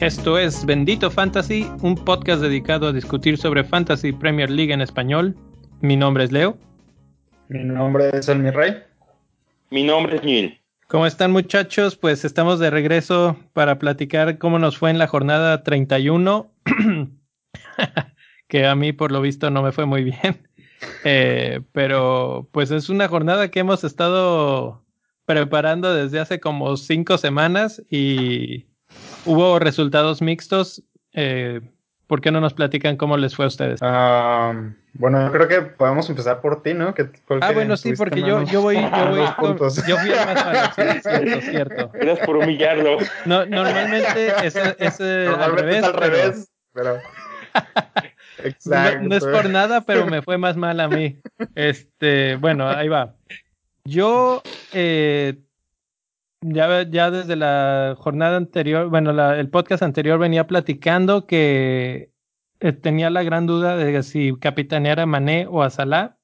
Esto es Bendito Fantasy, un podcast dedicado a discutir sobre Fantasy Premier League en español. Mi nombre es Leo. Mi nombre es El Rey. Mi nombre es Neil. ¿Cómo están muchachos? Pues estamos de regreso para platicar cómo nos fue en la jornada 31, que a mí por lo visto no me fue muy bien. Eh, pero pues es una jornada que hemos estado preparando desde hace como cinco semanas y hubo resultados mixtos. Eh, ¿Por qué no nos platican cómo les fue a ustedes? Ah, bueno, yo creo que podemos empezar por ti, ¿no? ah, bueno, sí, porque yo, yo voy, yo voy, yo fui el más malo, sí, cierto, cierto. Gracias por humillarlo. No, normalmente es, es al revés. al revés, pero... Exacto. No, no, es por nada, pero me fue más mal a mí. Este, bueno, ahí va. Yo eh, ya, ya desde la jornada anterior, bueno, el podcast anterior venía platicando que eh, tenía la gran duda de si capitanear a Mané o a Salah.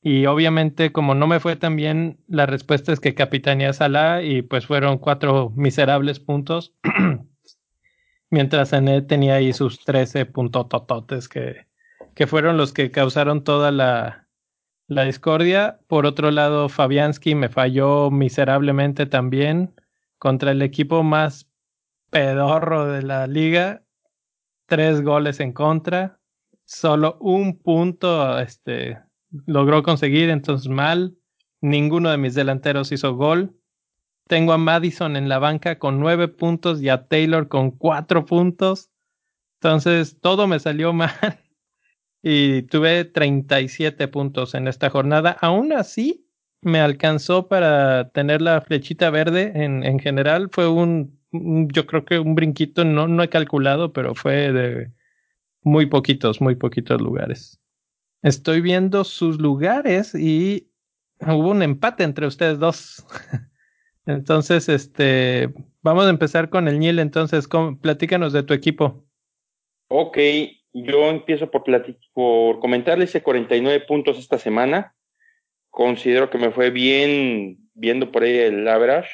Y obviamente, como no me fue tan bien, la respuesta es que capitaneé a Salah y pues fueron cuatro miserables puntos. Mientras Sané tenía ahí sus 13 puntotototes que, que fueron los que causaron toda la, la discordia. Por otro lado, Fabianski me falló miserablemente también contra el equipo más pedorro de la liga. Tres goles en contra. Solo un punto este, logró conseguir, entonces mal. Ninguno de mis delanteros hizo gol. Tengo a Madison en la banca con nueve puntos y a Taylor con cuatro puntos. Entonces todo me salió mal y tuve 37 puntos en esta jornada. Aún así, me alcanzó para tener la flechita verde en, en general. Fue un, yo creo que un brinquito, no, no he calculado, pero fue de muy poquitos, muy poquitos lugares. Estoy viendo sus lugares y hubo un empate entre ustedes dos. entonces, este, vamos a empezar con el Niel. Entonces, platícanos de tu equipo. Ok, yo empiezo por, por comentarle ese 49 puntos esta semana. Considero que me fue bien viendo por ahí el average.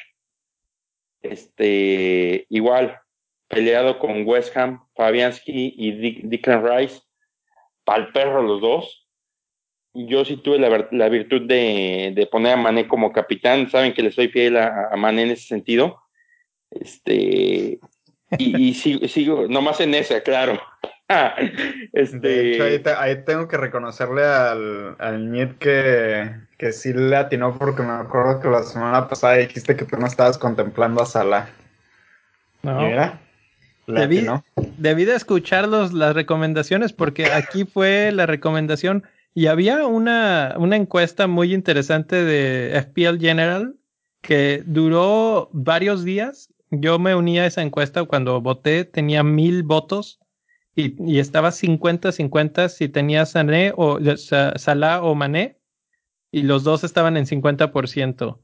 Este, igual, peleado con West Ham, Fabianski y Dick, Rice. Pal perro los dos. Yo sí tuve la, virtud de, poner a Mané como capitán. Saben que le soy fiel a, a Mané en ese sentido. Este, y, y sigo, sigo, nomás en esa, claro. este... De hecho, ahí, tengo que reconocerle al, al que, que sí le atinó porque me acuerdo que la semana pasada dijiste que tú no estabas contemplando a Salah. No. debí, debí, de escuchar las recomendaciones porque aquí fue la recomendación y había una, una encuesta muy interesante de FPL General que duró varios días. Yo me uní a esa encuesta cuando voté, tenía mil votos y, estaba 50-50 si tenía Sané o Salah o Mané y los dos estaban en 50%.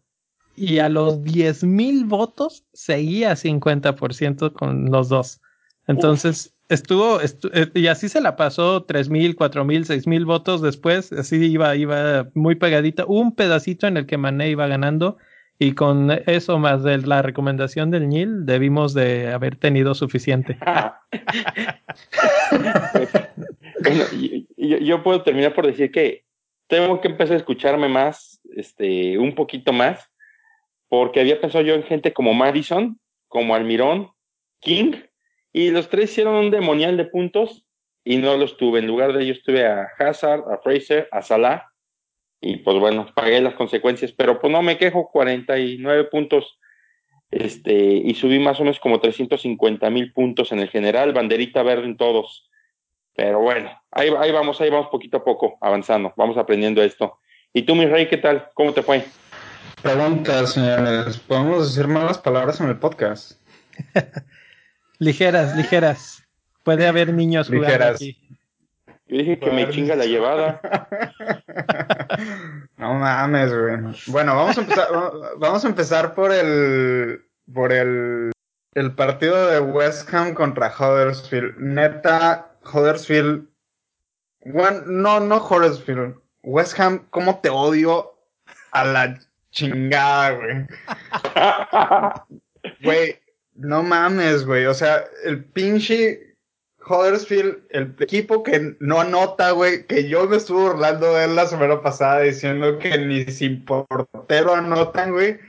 Y a los 10.000 votos seguía 50% con los dos. Entonces estuvo, eh, y así se la pasó 3.000, 4.000, 6.000 votos después, así iba, iba muy pegadita. Un pedacito en el que Mané iba ganando y con eso más de la recomendación del Nil, debimos de haber tenido suficiente. yo, puedo terminar por decir que tengo que empezar a escucharme más, este, un poquito más, porque había pensado yo en gente como Madison, como Almirón, King, y los tres hicieron un demonial de puntos y no los tuve. En lugar de ellos tuve a Hazard, a Fraser, a Salah y pues bueno, pagué las consecuencias, pero pues no me quejo, 49 puntos este, y subí más o menos como 350 mil puntos en el general, banderita verde en todos. Pero bueno, ahí, ahí vamos, ahí vamos poquito a poco avanzando, vamos aprendiendo esto. ¿Y tú, mi rey, qué tal? ¿Cómo te fue? Preguntas, señores. ¿Podemos decir malas palabras en el podcast? ligeras, ligeras. Puede haber niños jugando ligeras. aquí. Yo dije que me chinga la llevada. no mames, güey. Bueno, vamos a empezar, vamos a empezar por el, por el, el partido de West Ham contra Huddersfield. Neta, Huddersfield Bueno, no, no Horacefield. West Ham, ¿cómo te odio a la chingada, güey? Güey, no mames, güey. O sea, el pinche Huddersfield, el equipo que no anota, güey, que yo me estuve burlando de él la semana pasada diciendo que ni sin portero anotan, güey.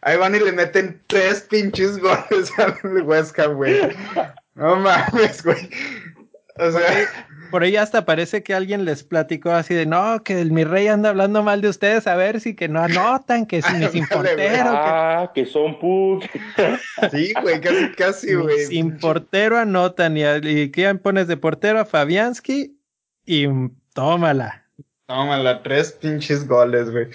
Ahí van y le meten tres pinches goles al West Ham, güey. No mames, güey. O sea, por ahí hasta parece que alguien les platicó así de, no, que el mi rey anda hablando mal de ustedes, a ver si que no anotan, que si sin portero. Ah, que... son put. sí, güey, casi, casi, güey. Sin portero anotan y, y ¿quién pones de portero a Fabianski? Y tómala. Tómala, tres pinches goles, güey.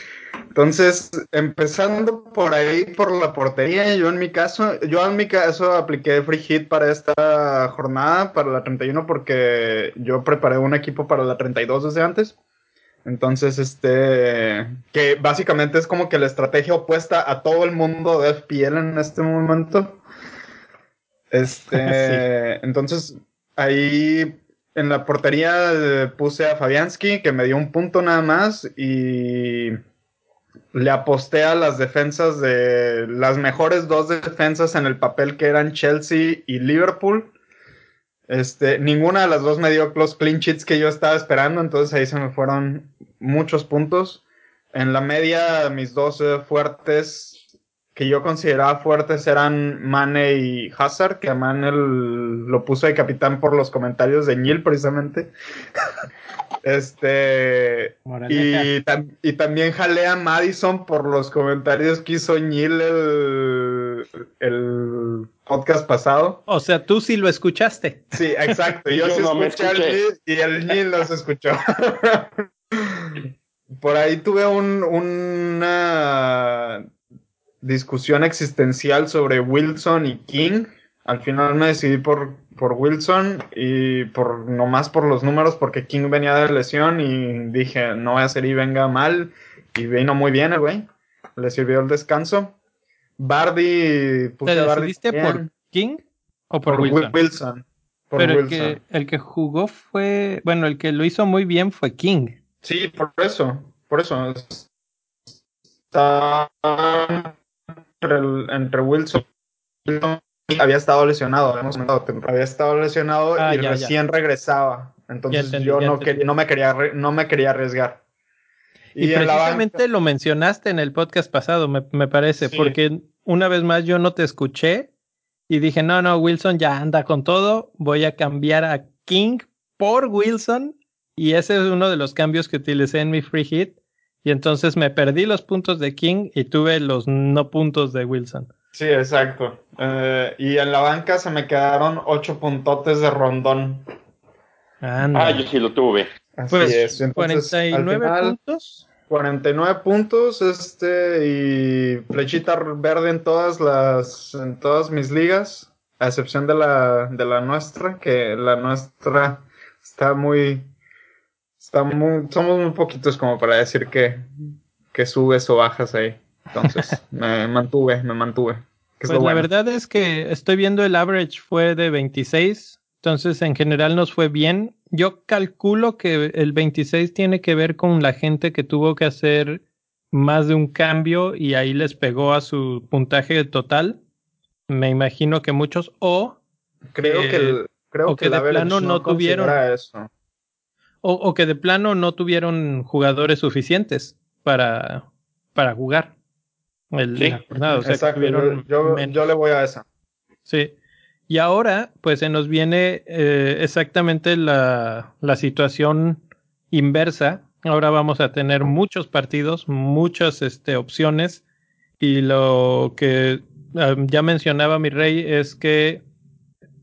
Entonces, empezando por ahí, por la portería, yo en mi caso, yo en mi caso apliqué free hit para esta jornada, para la 31, porque yo preparé un equipo para la 32 desde antes. Entonces, este, que básicamente es como que la estrategia opuesta a todo el mundo de FPL en este momento. Este, entonces, ahí en la portería puse a Fabianski, que me dio un punto nada más, y le aposté a las defensas de las mejores dos defensas en el papel que eran Chelsea y Liverpool. Este, ninguna de las dos me dio los clean sheets que yo estaba esperando, entonces ahí se me fueron muchos puntos. En la media, mis dos fuertes que yo consideraba fuertes eran Mane y Hazard, que a Mane lo puso de capitán por los comentarios de Neil precisamente. Este. Y, y, también jalé a Madison por los comentarios que hizo Neil el, el podcast pasado. O sea, tú sí lo escuchaste. Sí, exacto. Yo, sí escuché y el Neil los escuchó. por ahí tuve un, una discusión existencial sobre Wilson y King. Al final me decidí por por Wilson y por nomás por los números porque King venía de lesión y dije no voy a ser y venga mal y vino muy bien el güey le sirvió el descanso. Bardi puse ¿Te decidiste por King o por, Wilson? Pero El, que, el que jugó fue bueno el que lo hizo muy bien fue King. Sí por eso por eso. Está entre, entre Wilson había estado lesionado, había estado lesionado ah, y recién regresaba. Entonces yo no, no, me quería, no me quería arriesgar. Y, precisamente lo mencionaste en el podcast pasado, me, me parece, porque una vez más yo no te escuché y dije, no, no, Wilson ya anda con todo, voy a cambiar a King por Wilson y ese es uno de los cambios que utilicé en mi free hit y entonces me perdí los puntos de King y tuve los no puntos de Wilson. Sí, exacto. Eh, y en la banca se me quedaron ocho puntotes de rondón. Ah, yo sí lo tuve. Así pues, es. Entonces, 49 puntos. 49 puntos, este, y flechita verde en todas las, en todas mis ligas, a excepción de la, de la nuestra, que la nuestra está muy, está muy, somos muy poquitos como para decir que, que subes o bajas ahí. Entonces, me mantuve, me mantuve. Pues la verdad es que estoy viendo el average fue de 26, entonces en general nos fue bien. Yo calculo que el 26 tiene que ver con la gente que tuvo que hacer más de un cambio y ahí les pegó a su puntaje total. Me imagino que muchos o creo que creo que, de plano no, tuvieron eso. O, que de plano no tuvieron jugadores suficientes para para jugar yo, le voy a esa. Sí. Y ahora, pues se nos viene eh, exactamente la, la situación inversa. Ahora vamos a tener muchos partidos, muchas este, opciones. Y lo que ya mencionaba mi rey es que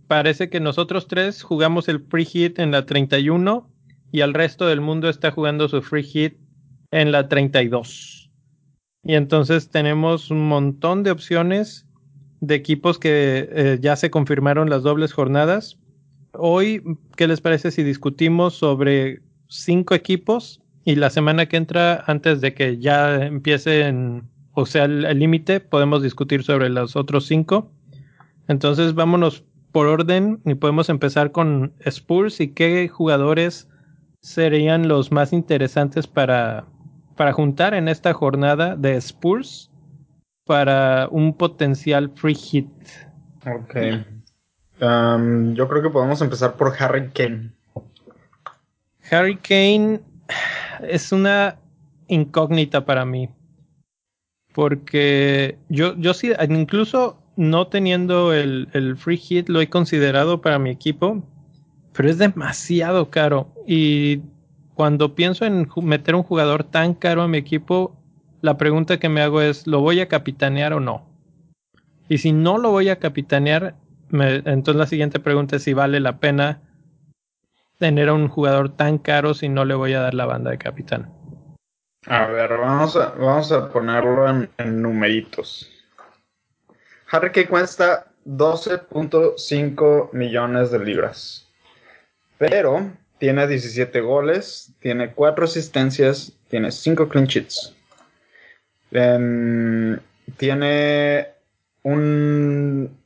parece que nosotros tres jugamos el free hit en la 31 y el resto del mundo está jugando su free hit en la 32. Y entonces tenemos un montón de opciones de equipos que eh, ya se confirmaron las dobles jornadas. Hoy, ¿qué les parece si discutimos sobre cinco equipos? Y la semana que entra, antes de que ya empiece o sea, el límite, podemos discutir sobre los otros cinco. Entonces, vámonos por orden y podemos empezar con Spurs y qué jugadores serían los más interesantes para, para juntar en esta jornada de Spurs para un potencial free hit. Ok. Um, yo creo que podemos empezar por Harry Kane. Harry Kane es una incógnita para mí. Porque yo, yo sí, incluso no teniendo el, el free hit, lo he considerado para mi equipo, pero es demasiado caro. Y cuando pienso en meter un jugador tan caro a mi equipo, la pregunta que me hago es, ¿lo voy a capitanear o no? Y si no lo voy a capitanear, entonces la siguiente pregunta es si vale la pena tener a un jugador tan caro si no le voy a dar la banda de capitán. A ver, vamos a, vamos a ponerlo en, numeritos. Harry Kane cuesta 12.5 millones de libras. Pero tiene 17 goles, tiene 4 asistencias, tiene 5 clean sheets. tiene un,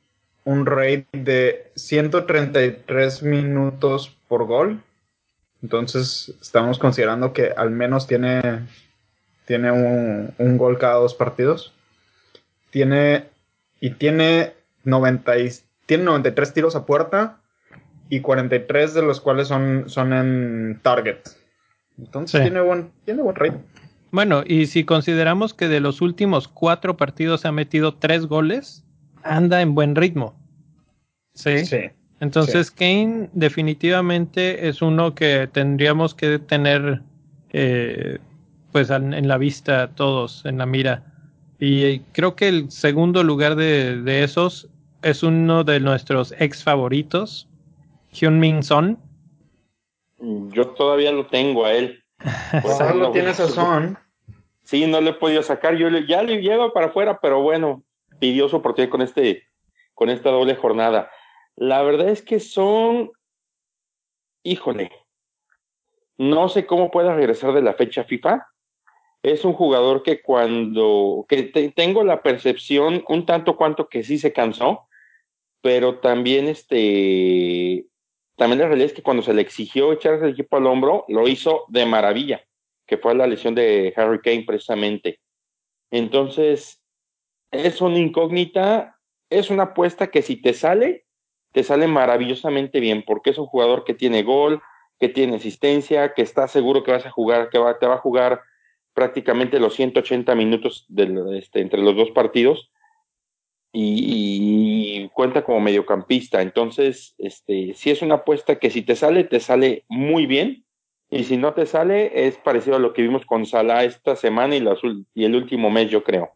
un rate de 133 minutos por gol. Entonces estamos considerando que al menos tiene, tiene un, un gol cada dos partidos. Tiene y tiene, 90 tiene 93 tiros a puerta y 43 de los cuales son, son en target. Entonces tiene, buen, tiene buen rate. Bueno, y si consideramos que de los últimos cuatro partidos ha metido tres goles, anda en buen ritmo. Sí. sí. Entonces Kane definitivamente es uno que tendríamos que tener eh, pues en la vista todos, en la mira. Y creo que el segundo lugar de, de esos es uno de nuestros ex favoritos, Hyun Min Son. Yo todavía lo tengo a él. Pues lo tienes a Son. Sí, no le he podido sacar. Yo ya le llevo para afuera, pero bueno, pidió su oportunidad con este, con esta doble jornada. La verdad es que son, híjole, no sé cómo pueda regresar de la fecha FIFA. Es un jugador que cuando, que tengo la percepción un tanto cuanto que sí se cansó, pero también este, también la realidad es que cuando se le exigió echarse el equipo al hombro, lo hizo de maravilla, que fue la lesión de Harry Kane precisamente. Entonces, es una incógnita, es una apuesta que si te sale, te sale maravillosamente bien, porque es un jugador que tiene gol, que tiene asistencia, que está seguro que vas a jugar, que va, te va a jugar prácticamente los 180 minutos este, entre los dos partidos y, cuenta como mediocampista. Entonces, este, si es una apuesta que si te sale, te sale muy bien. Y si no te sale, es parecido a lo que vimos con Salah esta semana y, y el último mes, yo creo.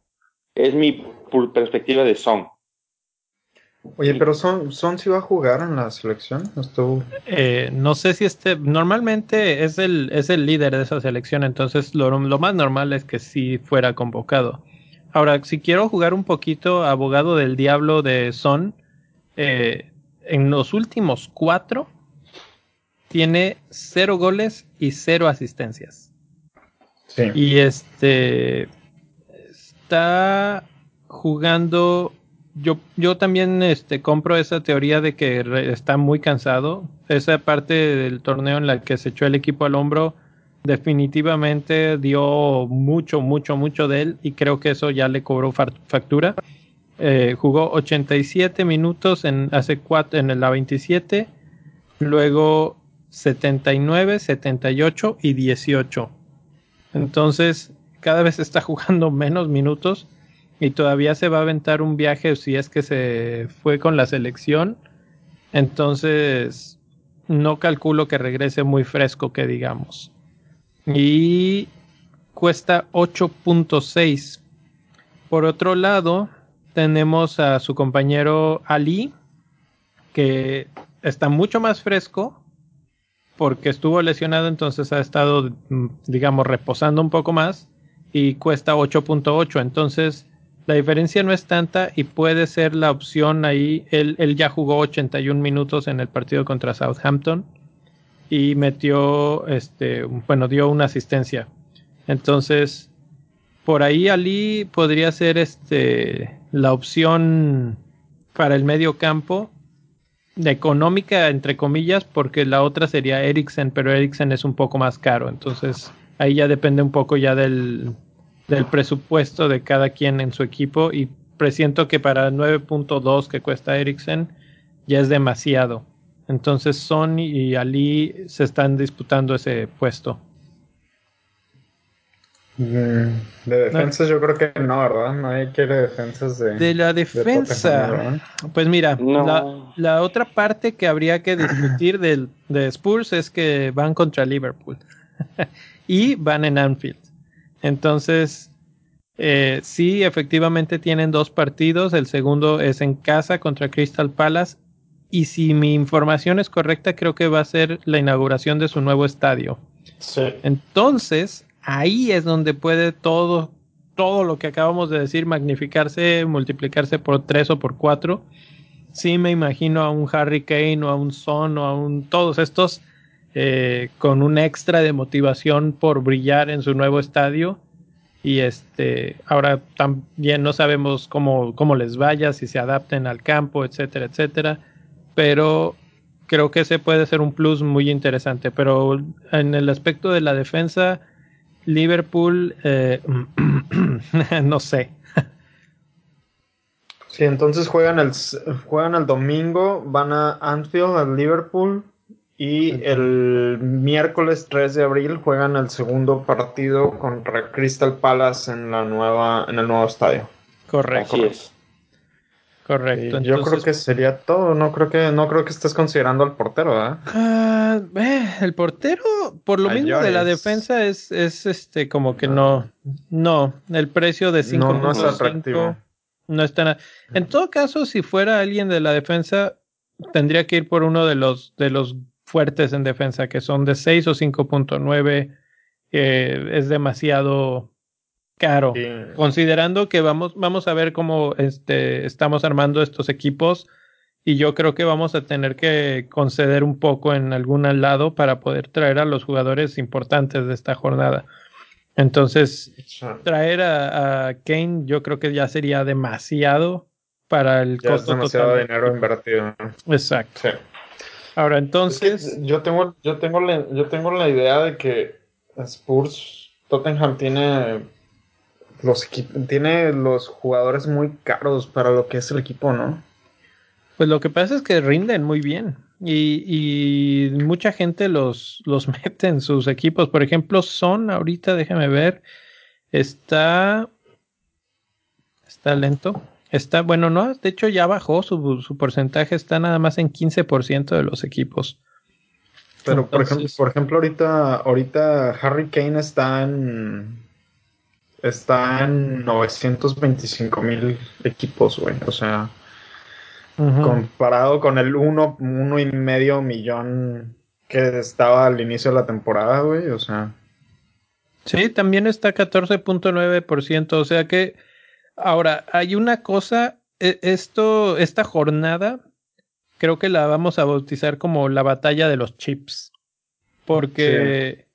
Es mi perspectiva de Son. Oye, pero Son, Son si va a jugar en la selección. Eh, no sé si este. Normalmente es el, es el líder de esa selección, entonces lo, más normal es que sí fuera convocado. Ahora, si quiero jugar un poquito abogado del diablo de Son, eh, en los últimos cuatro tiene cero goles y cero asistencias. Sí. Y este está jugando yo, yo también este, compro esa teoría de que está muy cansado. Esa parte del torneo en la que se echó el equipo al hombro definitivamente dio mucho, mucho, mucho de él y creo que eso ya le cobró factura. Eh, jugó 87 minutos en hace cuatro, en la 27, luego 79, 78 y 18. Entonces, cada vez está jugando menos minutos y todavía se va a aventar un viaje si es que se fue con la selección. Entonces, no calculo que regrese muy fresco, que digamos. Y cuesta 8.6. Por otro lado, tenemos a su compañero Ali, que está mucho más fresco porque estuvo lesionado, entonces ha estado, digamos, reposando un poco más y cuesta 8.8. Entonces, la diferencia no es tanta y puede ser la opción ahí. Él, él ya jugó 81 minutos en el partido contra Southampton y metió, este, bueno, dio una asistencia. Entonces, por ahí Ali podría ser este, la opción para el medio campo. económica, entre comillas, porque la otra sería Ericsson, pero Ericsson es un poco más caro. Entonces, ahí ya depende un poco ya del, del presupuesto de cada quien en su equipo. Y presiento que para 9.2 que cuesta Ericsson ya es demasiado. Entonces, Sony y Ali se están disputando ese puesto. De defensas yo creo que no, ¿verdad? Nadie quiere defensas de... De la defensa. pues mira, la, otra parte que habría que discutir del, de Spurs es que van contra Liverpool. y van en Anfield. Entonces, eh, sí, efectivamente tienen dos partidos. El segundo es en casa contra Crystal Palace. Y si mi información es correcta, creo que va a ser la inauguración de su nuevo estadio. Sí. Entonces, ahí es donde puede todo, todo lo que acabamos de decir magnificarse, multiplicarse por tres o por cuatro. Sí me imagino a un Harry Kane o a un Son o a un todos estos eh, con un extra de motivación por brillar en su nuevo estadio. Y este, ahora también no sabemos cómo, cómo les vaya, si se adapten al campo, etcétera, etcétera. Pero creo que ese puede ser un plus muy interesante. Pero en el aspecto de la defensa, Liverpool, eh, no sé. Sí, entonces juegan el, juegan el domingo, van a Anfield, al Liverpool, y el miércoles 3 de abril juegan el segundo partido contra Crystal Palace en, la nueva, en el nuevo estadio. Correcto. Correcto. yo creo que sería todo. No creo que no creo que estés considerando al portero, ¿verdad? Ah, el portero, por lo mismo de la defensa, es, es este como que no. No, el precio de 5 no, no es atractivo. No está En todo caso, si fuera alguien de la defensa, tendría que ir por uno de los de los fuertes en defensa, que son de 6 o 5.9. Eh, es demasiado caro. Considerando que vamos, vamos a ver cómo este, estamos armando estos equipos y yo creo que vamos a tener que conceder un poco en algún lado para poder traer a los jugadores importantes de esta jornada. Entonces, traer a, Kane yo creo que ya sería demasiado para el costo es demasiado dinero invertido. Exacto. Ahora entonces, yo tengo yo tengo la, yo tengo la idea de que Spurs Tottenham tiene los equipos, tiene los jugadores muy caros para lo que es el equipo, ¿no? Pues lo que pasa es que rinden muy bien y, mucha gente los, los mete en sus equipos. Por ejemplo, Son, ahorita déjame ver, está, está lento. Está, bueno, no, de hecho ya bajó su, su porcentaje, está nada más en 15% de los equipos. Pero por ejemplo, por ejemplo, ahorita, ahorita Harry Kane está en está en 925 mil equipos, güey. O sea, comparado con el uno, uno y medio millón que estaba al inicio de la temporada, güey. O sea. Sí, también está 14.9%. O sea que ahora hay una cosa, e, esto, esta jornada, creo que la vamos a bautizar como la batalla de los chips. Porque,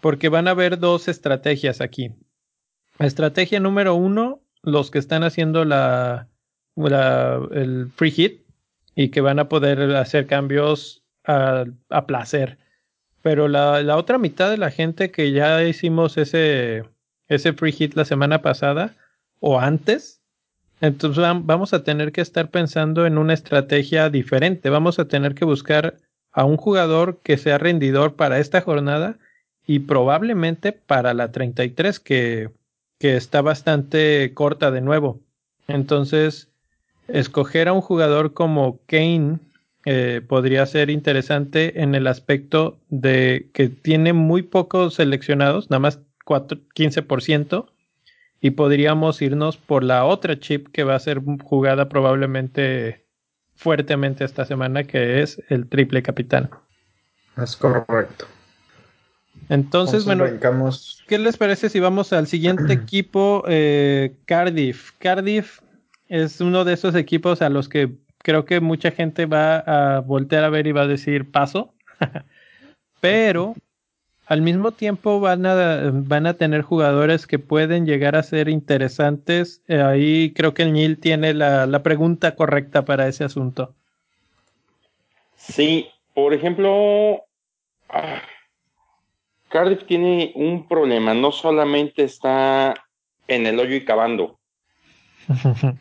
porque van a haber dos estrategias aquí. Estrategia número uno, los que están haciendo la, el free hit y que van a poder hacer cambios a, placer. Pero la, la, otra mitad de la gente que ya hicimos ese, ese free hit la semana pasada o antes, entonces vamos a tener que estar pensando en una estrategia diferente. Vamos a tener que buscar a un jugador que sea rendidor para esta jornada y probablemente para la 33 que que está bastante corta de nuevo. Entonces, escoger a un jugador como Kane eh, podría ser interesante en el aspecto de que tiene muy pocos seleccionados, nada más 4, 15%, y podríamos irnos por la otra chip que va a ser jugada probablemente fuertemente esta semana, que es el triple capitán. Es correcto. Entonces, bueno, ¿qué les parece si vamos al siguiente equipo, eh, Cardiff? Cardiff es uno de esos equipos a los que creo que mucha gente va a voltear a ver y va a decir paso, pero al mismo tiempo van a, van a tener jugadores que pueden llegar a ser interesantes. Eh, ahí creo que el Nil tiene la, la pregunta correcta para ese asunto. Sí, por ejemplo, ah, Cardiff tiene un problema, no solamente está en el hoyo y cavando.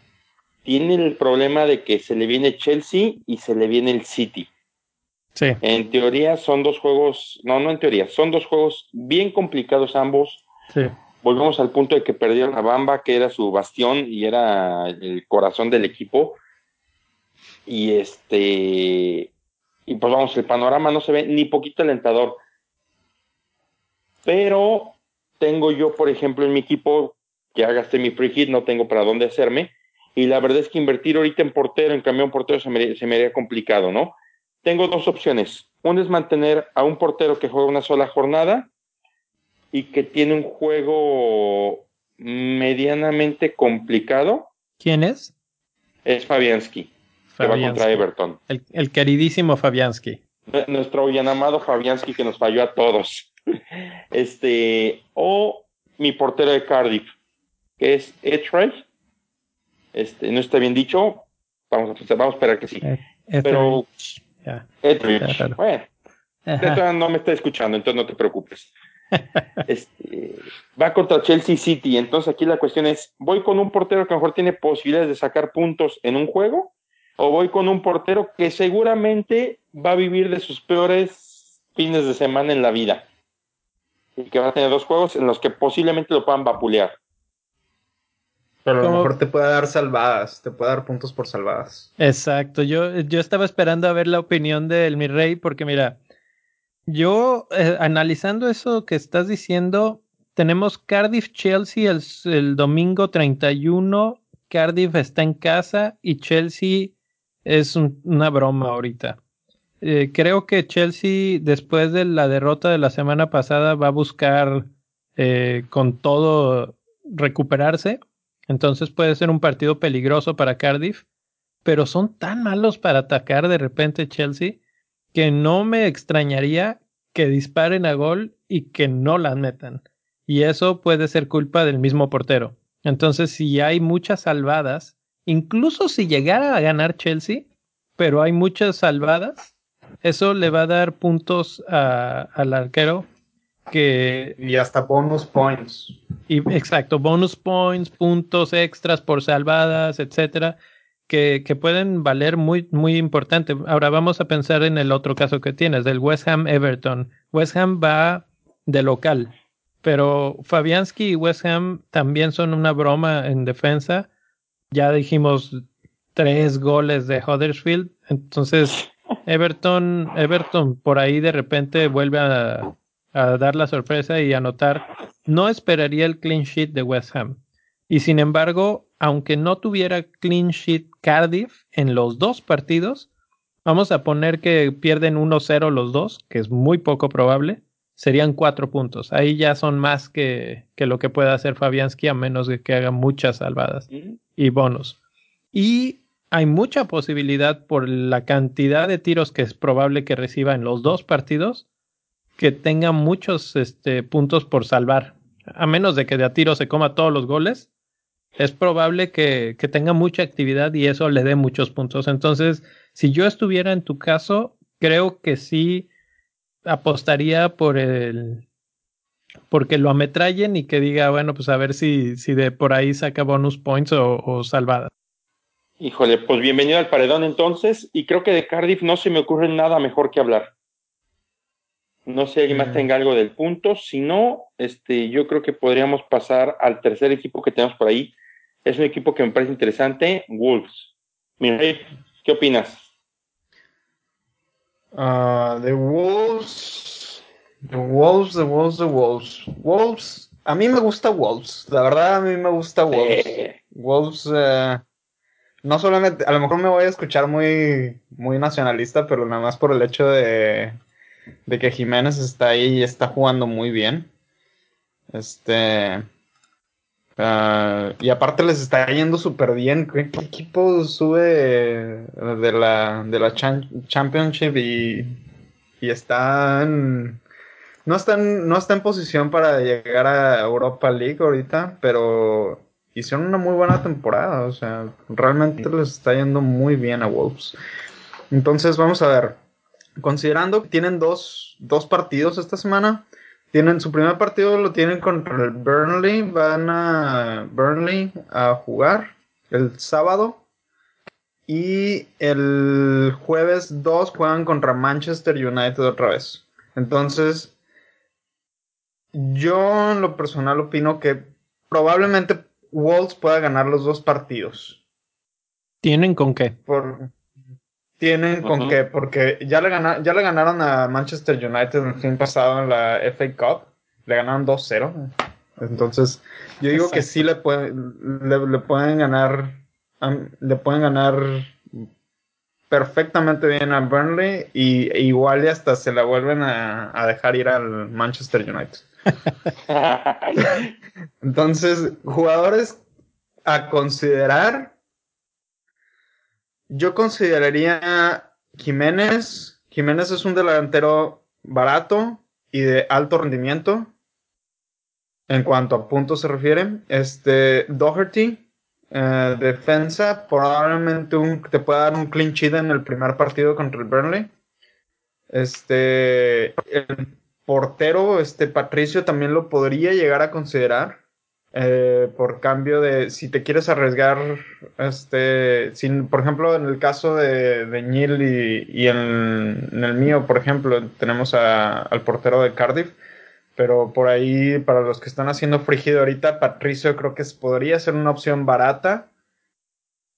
tiene el problema de que se le viene Chelsea y se le viene el City. Sí. En teoría son dos juegos, no, no en teoría, son dos juegos bien complicados ambos. Sí. Volvemos al punto de que perdieron a Bamba, que era su bastión y era el corazón del equipo. Y este, y pues vamos, el panorama no se ve ni poquito alentador. Pero tengo yo, por ejemplo, en mi equipo, ya gasté mi free hit, no tengo para dónde hacerme. Y la verdad es que invertir ahorita en portero, en camión portero, se me, se me haría complicado, ¿no? Tengo dos opciones. Una es mantener a un portero que juega una sola jornada y que tiene un juego medianamente complicado. ¿Quién es? Es Fabianski, que va contra Everton. El, el queridísimo Fabianski. Nuestro bien amado Fabianski que nos falló a todos. Este, o mi portero de Cardiff, que es Etrich. Este, no está bien dicho. Vamos a, vamos a esperar que sí. Pero bueno, no me está escuchando, entonces no te preocupes. Este, va contra Chelsea City, entonces aquí la cuestión es, ¿voy con un portero que a lo mejor tiene posibilidades de sacar puntos en un juego? ¿O voy con un portero que seguramente va a vivir de sus peores fines de semana en la vida? Y que va a tener dos juegos en los que posiblemente lo puedan vapulear. Pero a lo mejor te puede dar salvadas, te puede dar puntos por salvadas. Exacto, yo, yo estaba esperando a ver la opinión del mi rey, porque mira, yo eh, analizando eso que estás diciendo, tenemos Cardiff Chelsea el, el, domingo 31, Cardiff está en casa y Chelsea es una broma ahorita. Eh, creo que Chelsea, después de la derrota de la semana pasada, va a buscar eh, con todo recuperarse entonces puede ser un partido peligroso para Cardiff, pero son tan malos para atacar de repente Chelsea que no me extrañaría que disparen a gol y que no las metan. Y eso puede ser culpa del mismo portero. Entonces, si hay muchas salvadas, incluso si llegara a ganar Chelsea, pero hay muchas salvadas, eso le va a dar puntos al arquero que... Y hasta bonus points. Y, exacto, bonus points, puntos extras por salvadas, etcétera, que, que, pueden valer muy, muy importante. Ahora vamos a pensar en el otro caso que tienes, del West Ham Everton. West Ham va de local, pero Fabianski y West Ham también son una broma en defensa. Ya dijimos tres goles de Huddersfield, entonces Everton, Everton por ahí de repente vuelve a a dar la sorpresa y anotar, no esperaría el clean sheet de West Ham. Y sin embargo, aunque no tuviera clean sheet Cardiff en los dos partidos, vamos a poner que pierden 1-0 los dos, que es muy poco probable, serían cuatro puntos. Ahí ya son más que, que lo que pueda hacer Fabianski a menos de que haga muchas salvadas y bonos. Y hay mucha posibilidad por la cantidad de tiros que es probable que reciba en los dos partidos que tenga muchos este, puntos por salvar. A menos de que de a tiro se coma todos los goles, es probable que, tenga mucha actividad y eso le dé muchos puntos. Entonces, si yo estuviera en tu caso, creo que sí apostaría por el porque lo ametrallen y que diga, bueno, pues a ver si, de por ahí saca bonus points o salvadas. Híjole, pues bienvenido al paredón entonces, y creo que de Cardiff no se me ocurre nada mejor que hablar. No sé si alguien más tenga algo del punto. Si no, este, yo creo que podríamos pasar al tercer equipo que tenemos por ahí. Es un equipo que me parece interesante, Wolves. Mira, ¿qué opinas? Uh, the Wolves. The Wolves, The Wolves, The Wolves. Wolves. A mí me gusta Wolves. La verdad, a mí me gusta Wolves. Wolves. Eh, no solamente. A lo mejor me voy a escuchar muy, muy nacionalista, pero nada más por el hecho de de que Jiménez está ahí y está jugando muy bien. Este. Ah, y aparte les está yendo súper bien. ¿Qué, equipo sube de la, de la Championship y, y está en, no está, en, no está en posición para llegar a Europa League ahorita, pero hicieron una muy buena temporada. O sea, realmente les está yendo muy bien a Wolves. Entonces, vamos a ver. considerando que tienen dos, dos partidos esta semana, tienen su primer partido lo tienen contra el Burnley, van a Burnley a jugar el sábado y el jueves 2 juegan contra Manchester United otra vez. Entonces, yo en lo personal opino que probablemente Wolves pueda ganar los dos partidos. ¿Tienen con qué? Por, tienen con qué, porque ya le, ya le ganaron a Manchester United el fin pasado en la FA Cup. Le ganaron 2-0. Entonces, yo digo que sí le, le, pueden ganar. Le pueden ganar perfectamente bien a Burnley y e igual y hasta se la vuelven a, a dejar ir al Manchester United. Entonces, jugadores a considerar yo consideraría Jiménez. Jiménez es un delantero barato y de alto rendimiento. En cuanto a puntos se refiere. Este, Doherty, eh, defensa, probablemente te pueda dar un clean sheet en el primer partido contra el Burnley. Este, portero, este Patricio también lo podría llegar a considerar. Eh, por cambio de si te quieres arriesgar, este, sin, por ejemplo, en el caso de, de Neil y, en, el mío, por ejemplo, tenemos al portero de Cardiff, pero por ahí, para los que están haciendo frigido ahorita, Patricio creo que podría ser una opción barata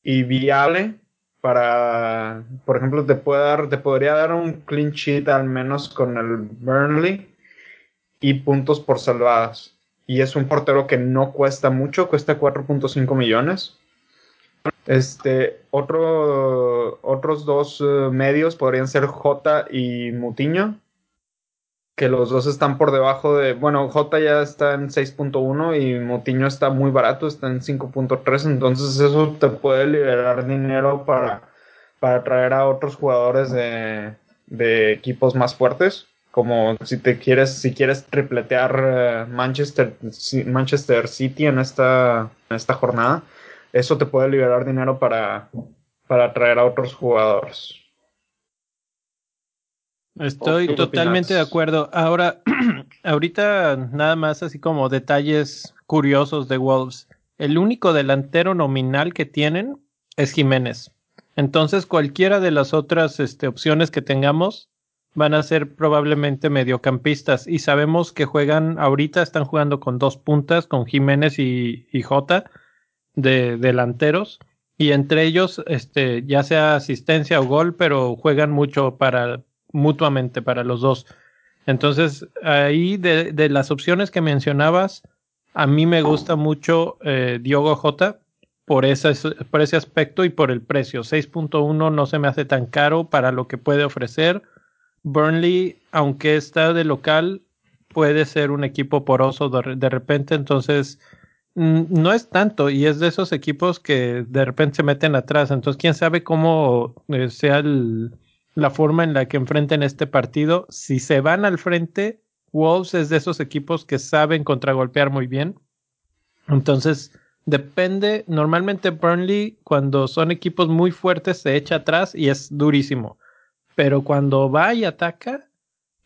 y viable para, por ejemplo, te puede dar, te podría dar un clean sheet al menos con el Burnley y puntos por salvadas y es un portero que no cuesta mucho, cuesta 4.5 millones. Este, otro, otros dos eh, medios podrían ser J y Mutiño, que los dos están por debajo de, bueno, J ya está en 6.1 y Mutiño está muy barato, está en 5.3, entonces eso te puede liberar dinero para, para traer a otros jugadores de, de equipos más fuertes como si te quieres, si quieres tripletear eh, Manchester, Manchester City en esta, en esta jornada, eso te puede liberar dinero para, para atraer a otros jugadores. Estoy totalmente de acuerdo. Ahora, ahorita nada más así como detalles curiosos de Wolves. El único delantero nominal que tienen es Jiménez. Entonces, cualquiera de las otras este, opciones que tengamos van a ser probablemente mediocampistas y sabemos que juegan ahorita están jugando con dos puntas con Jiménez y, y Jota de delanteros y entre ellos este ya sea asistencia o gol pero juegan mucho para mutuamente para los dos. Entonces ahí de, de las opciones que mencionabas a mí me gusta mucho eh, Diogo Jota por por ese aspecto y por el precio. 6.1 no se me hace tan caro para lo que puede ofrecer. Burnley, aunque está de local, puede ser un equipo poroso de, repente, entonces no es tanto y es de esos equipos que de repente se meten atrás, entonces quién sabe cómo eh, sea la forma en la que enfrenten este partido. Si se van al frente, Wolves es de esos equipos que saben contragolpear muy bien. Entonces, depende, normalmente Burnley cuando son equipos muy fuertes se echa atrás y es durísimo pero cuando va y ataca,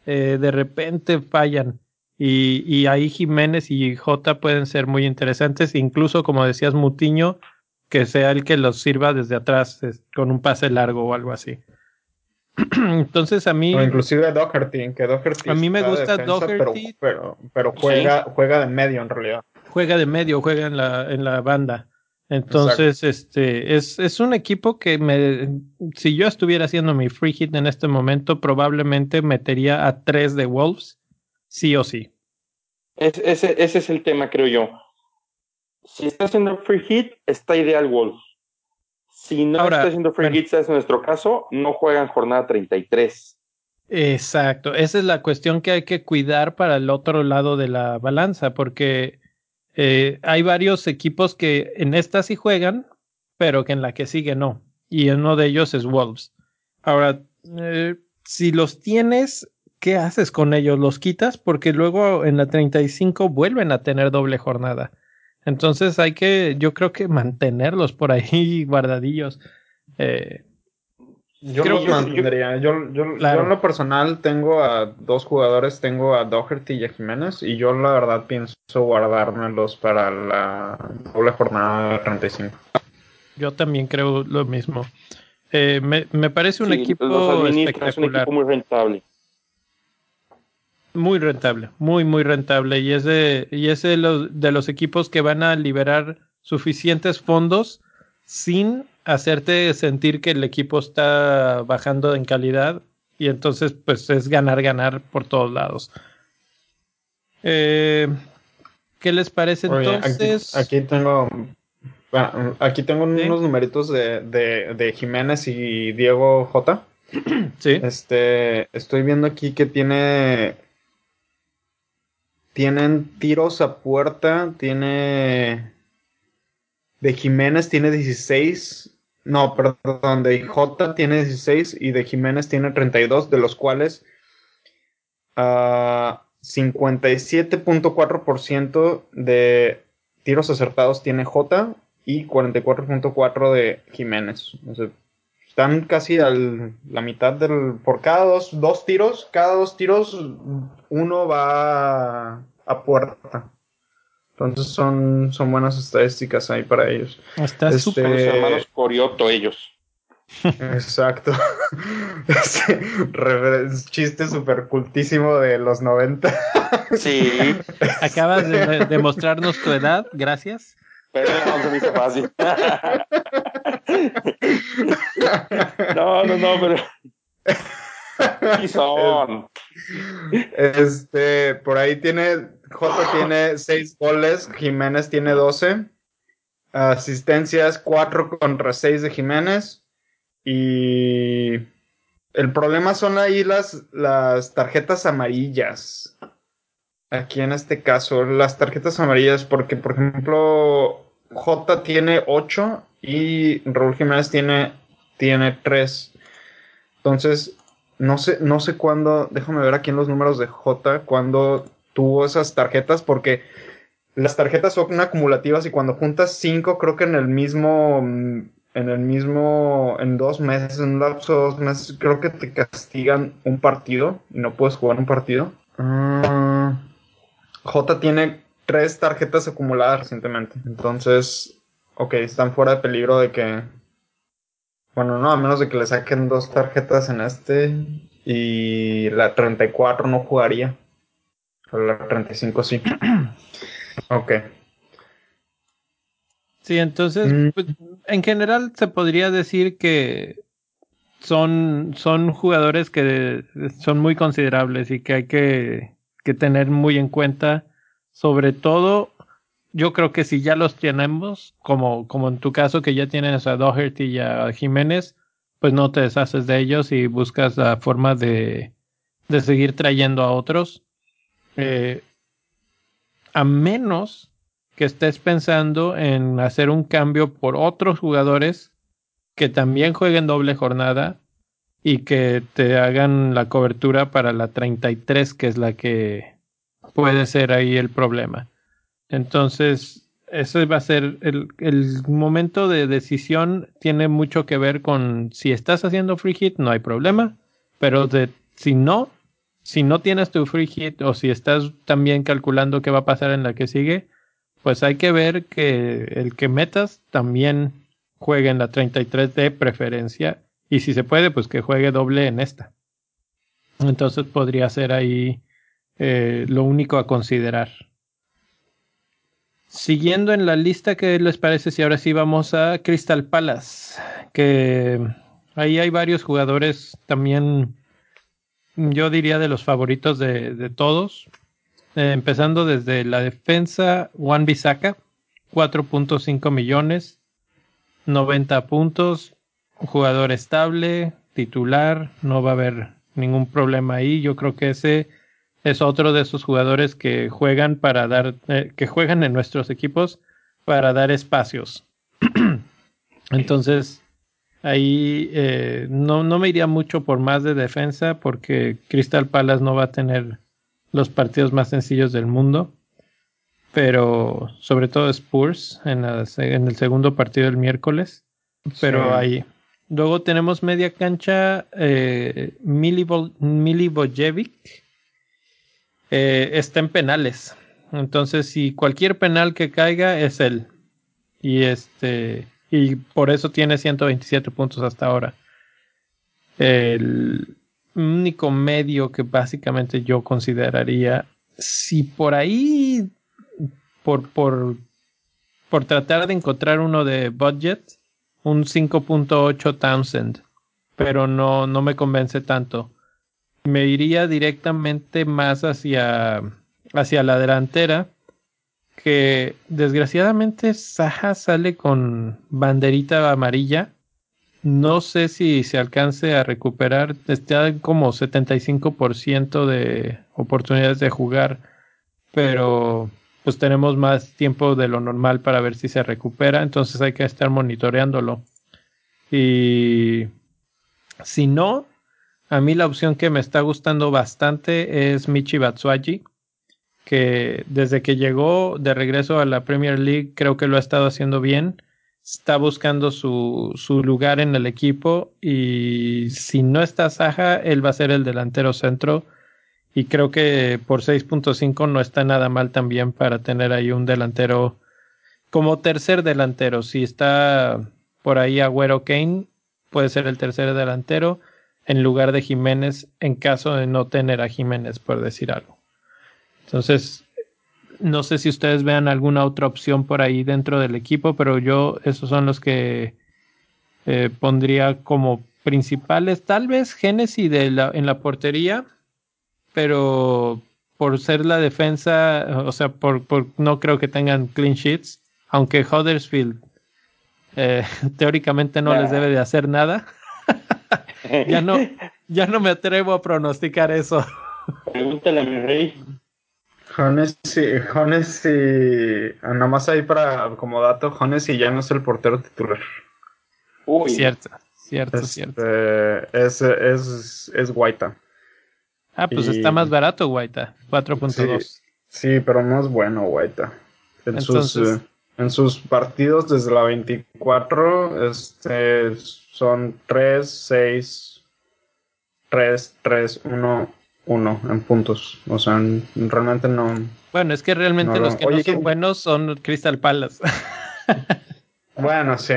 eh, de repente fallan. Y, y, ahí Jiménez y J pueden ser muy interesantes, incluso como decías Mutiño, que sea el que los sirva desde atrás con un pase largo o algo así. Entonces a mí... O inclusive Doherty, que Doherty... A mí me gusta Doherty. Pero, pero, juega, juega de medio en realidad. Juega de medio, juega en la, en la banda. Entonces, este, es, es un equipo que me, si yo estuviera haciendo mi free hit en este momento, probablemente metería a tres de Wolves, sí o sí. ese, ese es el tema, creo yo. Si está haciendo free hit, está ideal Wolves. Si no está haciendo free es nuestro caso, no juegan jornada 33. Exacto, esa es la cuestión que hay que cuidar para el otro lado de la balanza, porque eh, hay varios equipos que en esta sí juegan, pero que en la que sigue no. Y uno de ellos es Wolves. Ahora, eh, si los tienes, ¿qué haces con ellos? ¿Los quitas? Porque luego en la 35 vuelven a tener doble jornada. Entonces hay que, yo creo que mantenerlos por ahí guardadillos. Eh, Yo los mantendría. Yo, yo, en lo personal tengo a dos jugadores, tengo a Doherty y a Jiménez, y yo la verdad pienso guardármelos para la doble jornada 35. Yo también creo lo mismo. Eh, me, me, parece un equipo espectacular. muy rentable. Muy rentable, muy, muy rentable. Y es de, y es de los, de los equipos que van a liberar suficientes fondos sin hacerte sentir que el equipo está bajando en calidad y entonces pues es ganar, ganar por todos lados. Eh, ¿Qué les parece entonces? Aquí, tengo aquí tengo unos numeritos de, de, de, Jiménez y Diego J. Sí. Este, estoy viendo aquí que tiene tienen tiros a puerta, tiene de Jiménez tiene 16 no, perdón, de J tiene 16 y de Jiménez tiene 32, de los cuales 57.4% ah, de tiros acertados tiene J y 44.4 de Jiménez. Están casi a la mitad del... Por cada dos, dos tiros, cada dos tiros, uno va a puerta. Entonces son, son buenas estadísticas ahí para ellos. Está este, súper. Los hermanos Corioto, ellos. Exacto. Este, chiste súper cultísimo de los 90. Sí. Acabas de, de, mostrarnos tu edad, gracias. Pero no se me hizo fácil. No, no, no, pero. ¿Qué son? Este, por ahí tiene J tiene 6 goles, Jiménez tiene 12. Asistencias 4 contra 6 de Jiménez. Y el problema son ahí las, las tarjetas amarillas. Aquí en este caso, las tarjetas amarillas, porque por ejemplo, J tiene 8 y Raúl Jiménez tiene, tiene 3. Entonces, no sé, no sé cuándo, déjame ver aquí en los números de J, cuándo tuvo esas tarjetas porque las tarjetas son acumulativas y cuando juntas cinco, creo que en el mismo, en el mismo, en dos meses, en un lapso de dos meses, creo que te castigan un partido y no puedes jugar un partido. Ah, J tiene tres tarjetas acumuladas recientemente, entonces, ok, están fuera de peligro de que, bueno, no, a menos de que le saquen dos tarjetas en este y la 34 no jugaría. La 35 sí. ok. Sí, entonces, mm. pues, en general se podría decir que son, son jugadores que son muy considerables y que hay que, que tener muy en cuenta. Sobre todo, yo creo que si ya los tenemos, como, como en tu caso que ya tienes a Doherty y a Jiménez, pues no te deshaces de ellos y buscas la forma de, de seguir trayendo a otros. Eh, a menos que estés pensando en hacer un cambio por otros jugadores que también jueguen doble jornada y que te hagan la cobertura para la 33, que es la que puede ser ahí el problema. Entonces, ese va a ser el, el momento de decisión, tiene mucho que ver con si estás haciendo free hit, no hay problema, pero de, si no, si no tienes tu free hit o si estás también calculando qué va a pasar en la que sigue, pues hay que ver que el que metas también juegue en la 33 de preferencia y si se puede, pues que juegue doble en esta. Entonces podría ser ahí eh, lo único a considerar. Siguiendo en la lista, ¿qué les parece si ahora sí vamos a Crystal Palace? Que ahí hay varios jugadores también yo diría de los favoritos de, todos. Eh, empezando desde la defensa, Juan Bisaca, 4.5 millones, 90 puntos, jugador estable, titular, no va a haber ningún problema ahí. Yo creo que ese es otro de esos jugadores que juegan para dar, eh, que juegan en nuestros equipos para dar espacios. Entonces, Ahí eh, no, no me iría mucho por más de defensa porque Crystal Palace no va a tener los partidos más sencillos del mundo. Pero sobre todo Spurs en, en el segundo partido del miércoles. Pero ahí, Luego tenemos media cancha eh, Milivojevic. Eh, está en penales. Entonces, si cualquier penal que caiga es él. Y este y por eso tiene 127 puntos hasta ahora. El único medio que básicamente yo consideraría, si por ahí, por, por, por tratar de encontrar uno de budget, un 5.8 Townsend, pero no, no me convence tanto. Me iría directamente más hacia, hacia la delantera que desgraciadamente Saja sale con banderita amarilla. No sé si se alcance a recuperar. Está como 75% de oportunidades de jugar, pero pues tenemos más tiempo de lo normal para ver si se recupera. Entonces hay que estar monitoreándolo. Y si no, a mí la opción que me está gustando bastante es Michi Batsuagi que desde que llegó de regreso a la Premier League creo que lo ha estado haciendo bien. Está buscando su, su lugar en el equipo y si no está Saja, él va a ser el delantero centro. Y creo que por 6.5 no está nada mal también para tener ahí un delantero como tercer delantero. Si está por ahí Agüero Kane, puede ser el tercer delantero en lugar de Jiménez en caso de no tener a Jiménez, por decir algo. Entonces, no sé si ustedes vean alguna otra opción por ahí dentro del equipo, pero yo esos son los que eh, pondría como principales. Tal vez la, en la portería, pero por ser la defensa, o sea, por, por no creo que tengan clean sheets, aunque Huddersfield eh, teóricamente no les debe de hacer nada. ya no, ya no me atrevo a pronosticar eso. Pregúntale a mi rey. Jones y, nada más ahí para como dato, Jones y ya no es el portero titular. Uy. Cierto, cierto, este, cierto. Es, es, es Guaita. Ah, pues está más barato Guaita, 4.2. Sí, pero no es bueno Guaita. En, sus, eh, en sus partidos desde la 24 este, son 3, 6, 3, 3, 1, uno en puntos. O sea, realmente no. Bueno, es que realmente los que no son buenos son Crystal Palace. bueno, sí.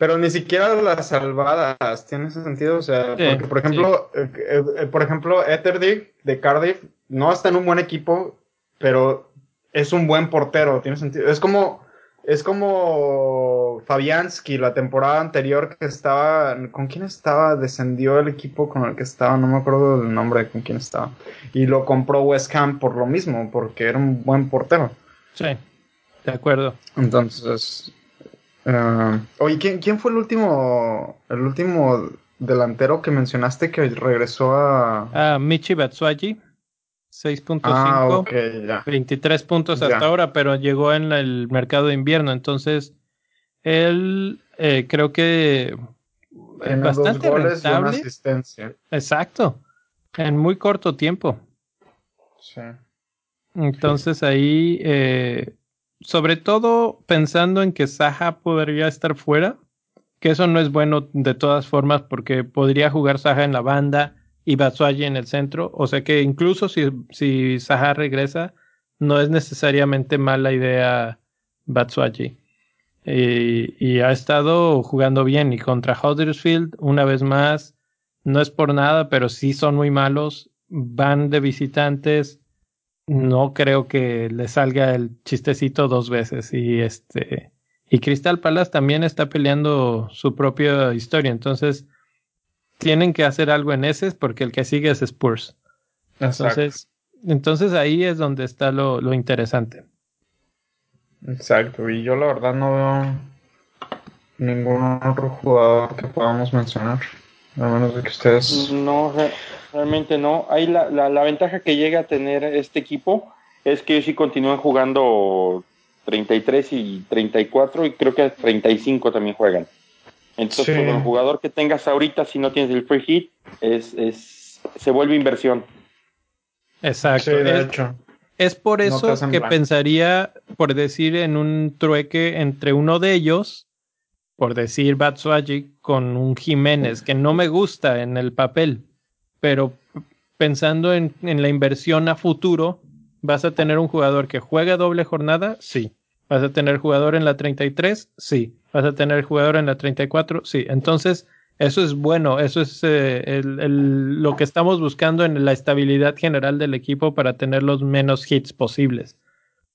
Pero ni siquiera las salvadas tiene ese sentido. O sea, porque, por ejemplo, eh, eh, eh, por ejemplo, Etherdick de Cardiff no está en un buen equipo, pero es un buen portero. Tiene sentido. Es como es como Fabianski la temporada anterior que estaba. ¿Con quién estaba? Descendió el equipo con el que estaba, no me acuerdo del nombre con quién estaba. Y lo compró West Ham por lo mismo, porque era un buen portero. Sí, de acuerdo. Entonces. Uh, oye, ¿quién, ¿quién, fue el último. El último delantero que mencionaste que regresó a. Michi Batsuagi. 6.5, ah, 23 puntos hasta ahora, pero llegó en el mercado de invierno, entonces él eh, creo que Tiene bastante dos goles rentable. Y una asistencia. Exacto, en muy corto tiempo. Sí. Entonces ahí, eh, sobre todo pensando en que Saja podría estar fuera, que eso no es bueno de todas formas porque podría jugar Saja en la banda y Batsuagi en el centro. O sea que incluso si, si regresa, no es necesariamente mala idea Batsuagi. Y, ha estado jugando bien. Y contra Huddersfield, una vez más, no es por nada, pero sí son muy malos. Van de visitantes. No creo que le salga el chistecito dos veces. Y este. Y Crystal Palace también está peleando su propia historia. Entonces, tienen que hacer algo en ese porque el que sigue es Spurs. Entonces, entonces ahí es donde está lo, lo, interesante. Exacto, y yo la verdad no veo ningún otro jugador que podamos mencionar, a menos de que ustedes... No, realmente no. Ahí la, la, la, ventaja que llega a tener este equipo es que ellos sí continúan jugando 33 y 34 y creo que 35 también juegan. Entonces, con el jugador que tengas ahorita, si no tienes el free hit, es, es, se vuelve inversión. Exacto. de es, hecho. Es por eso que pensaría, por decir, en un trueque entre uno de ellos por decir Batshuayi, con un Jiménez que no me gusta en el papel, pero pensando en, en, la inversión a futuro, vas a tener un jugador que juega doble jornada, sí. Vas a tener jugador en la 33, sí. Vas a tener jugador en la 34, sí. Entonces, eso es bueno, eso es eh, lo que estamos buscando en la estabilidad general del equipo para tener los menos hits posibles.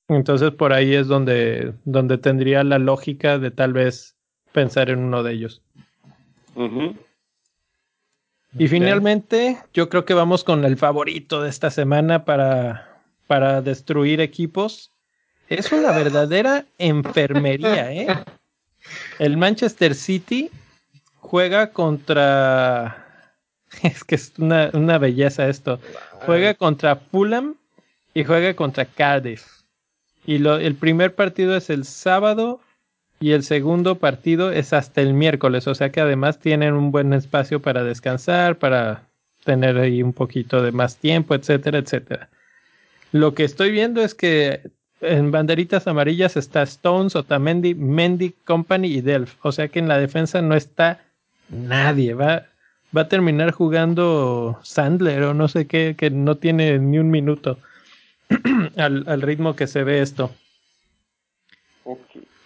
Entonces por ahí es donde, donde tendría la lógica de tal vez pensar en uno de ellos. Y finalmente, yo creo que vamos con el favorito de esta semana para, para destruir equipos. Es una verdadera enfermería, ¿eh? El Manchester City juega contra. Es que es una, una belleza esto. Juega contra Fulham y juega contra Cardiff. Y lo, el primer partido es el sábado y el segundo partido es hasta el miércoles. O sea que además tienen un buen espacio para descansar, para tener ahí un poquito de más tiempo, etcétera, etcétera. Lo que estoy viendo es que en banderitas amarillas está Stones, Otamendi, Mendy, Company y Delph. O sea que en la defensa no está nadie. Va, va a terminar jugando Sandler o no sé qué, que no tiene ni un minuto al, al, ritmo que se ve esto.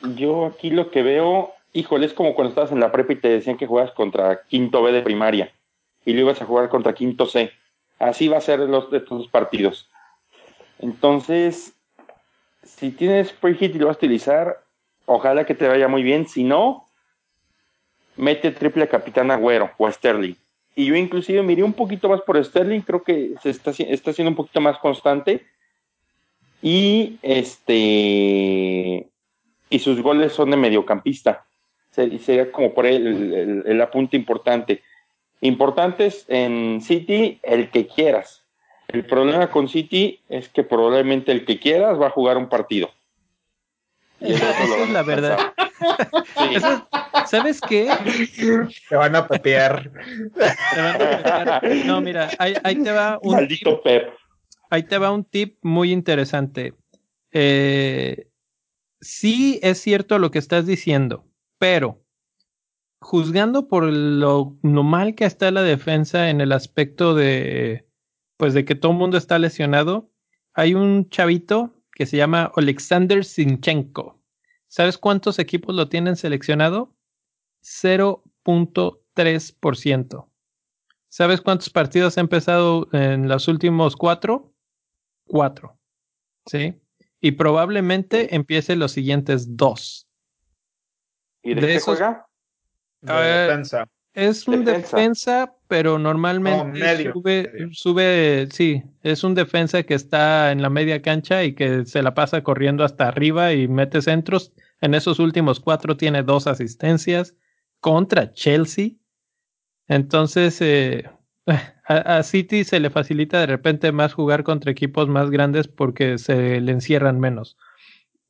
Yo aquí lo que veo, híjole, es como cuando estabas en la prepa y te decían que juegas contra quinto B de primaria y lo ibas a jugar contra quinto C. Así va a ser los estos partidos. Entonces, si tienes free hit y lo vas a utilizar, ojalá que te vaya muy bien. Si no, mete triple a Capitán Agüero o a Sterling. Y yo inclusive miré un poquito más por Sterling, creo que se está, está siendo un poquito más constante. Y este y sus goles son de mediocampista. Sería como por el, el apunte importante. Importantes en City, el que quieras. El problema con City es que probablemente el que quieras va a jugar un partido. Esa, es la verdad. ¿Sabes qué? Te van a patear. No, mira, ahí, te va un Maldito Pep. Ahí te va un tip muy interesante. Eh, sí es cierto lo que estás diciendo, pero juzgando por lo, lo mal que está la defensa en el aspecto de pues de que todo el mundo está lesionado, hay un chavito que se llama Alexander Sinchenko. ¿Sabes cuántos equipos lo tienen seleccionado? 0.3%. ¿Sabes cuántos partidos ha empezado en los últimos cuatro? Cuatro. ¿Sí? Y probablemente empiece los siguientes dos. ¿Y de, qué juega? De defensa. Es un defensa, pero normalmente sube, sube, sí, es un defensa que está en la media cancha y que se la pasa corriendo hasta arriba y mete centros. En esos últimos cuatro tiene dos asistencias contra Chelsea. Entonces, eh, a, City se le facilita de repente más jugar contra equipos más grandes porque se le encierran menos.